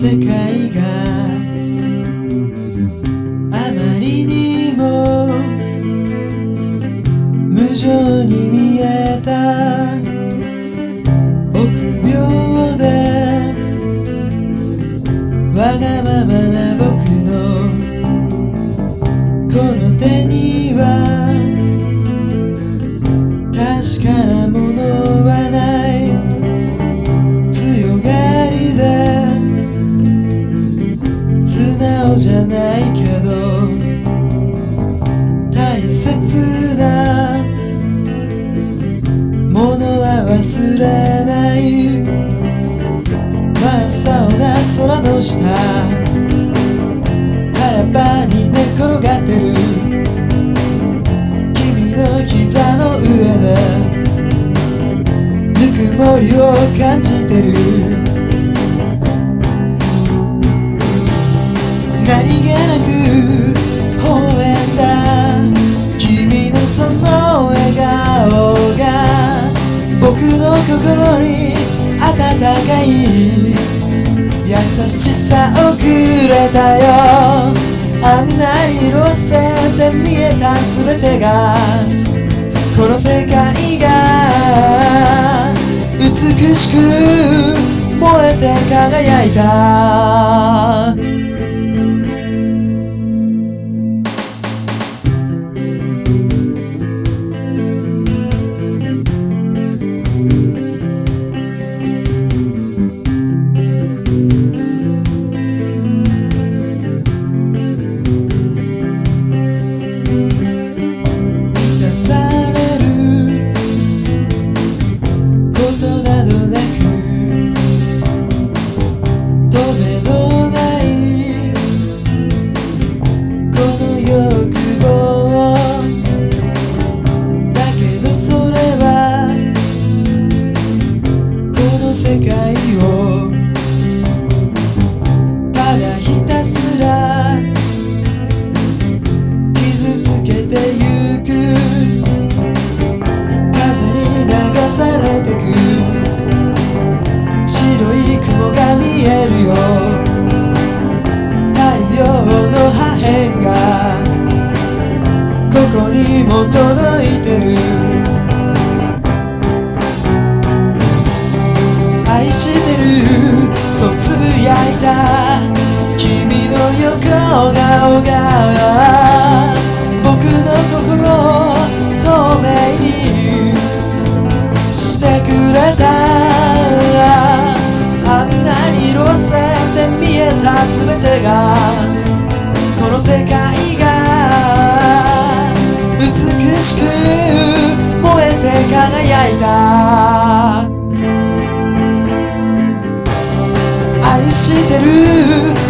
世界があまりにも無情に見えた。臆病でわがままな僕のこの手には忘れない。真っ青な空の下。腹っぱに寝転がってる。君の膝の上で。ぬくもりを感じてる。ない。優しさをくれたよ。あんなに路線で見えた全てがこの世界が美しく燃えて輝いた。こにも届いてる。愛してる。そうつぶやいた君の横顔が僕の心を透明にしてくれた。あんなに路線で見えた全てが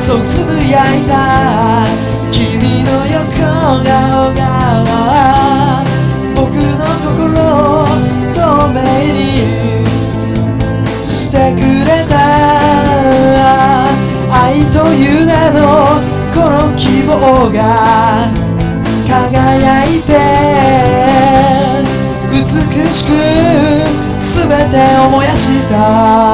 そうつぶやいた君の横顔が僕の心を透明にしてくれた愛という名のこの希望が輝いて美しく全てを燃やした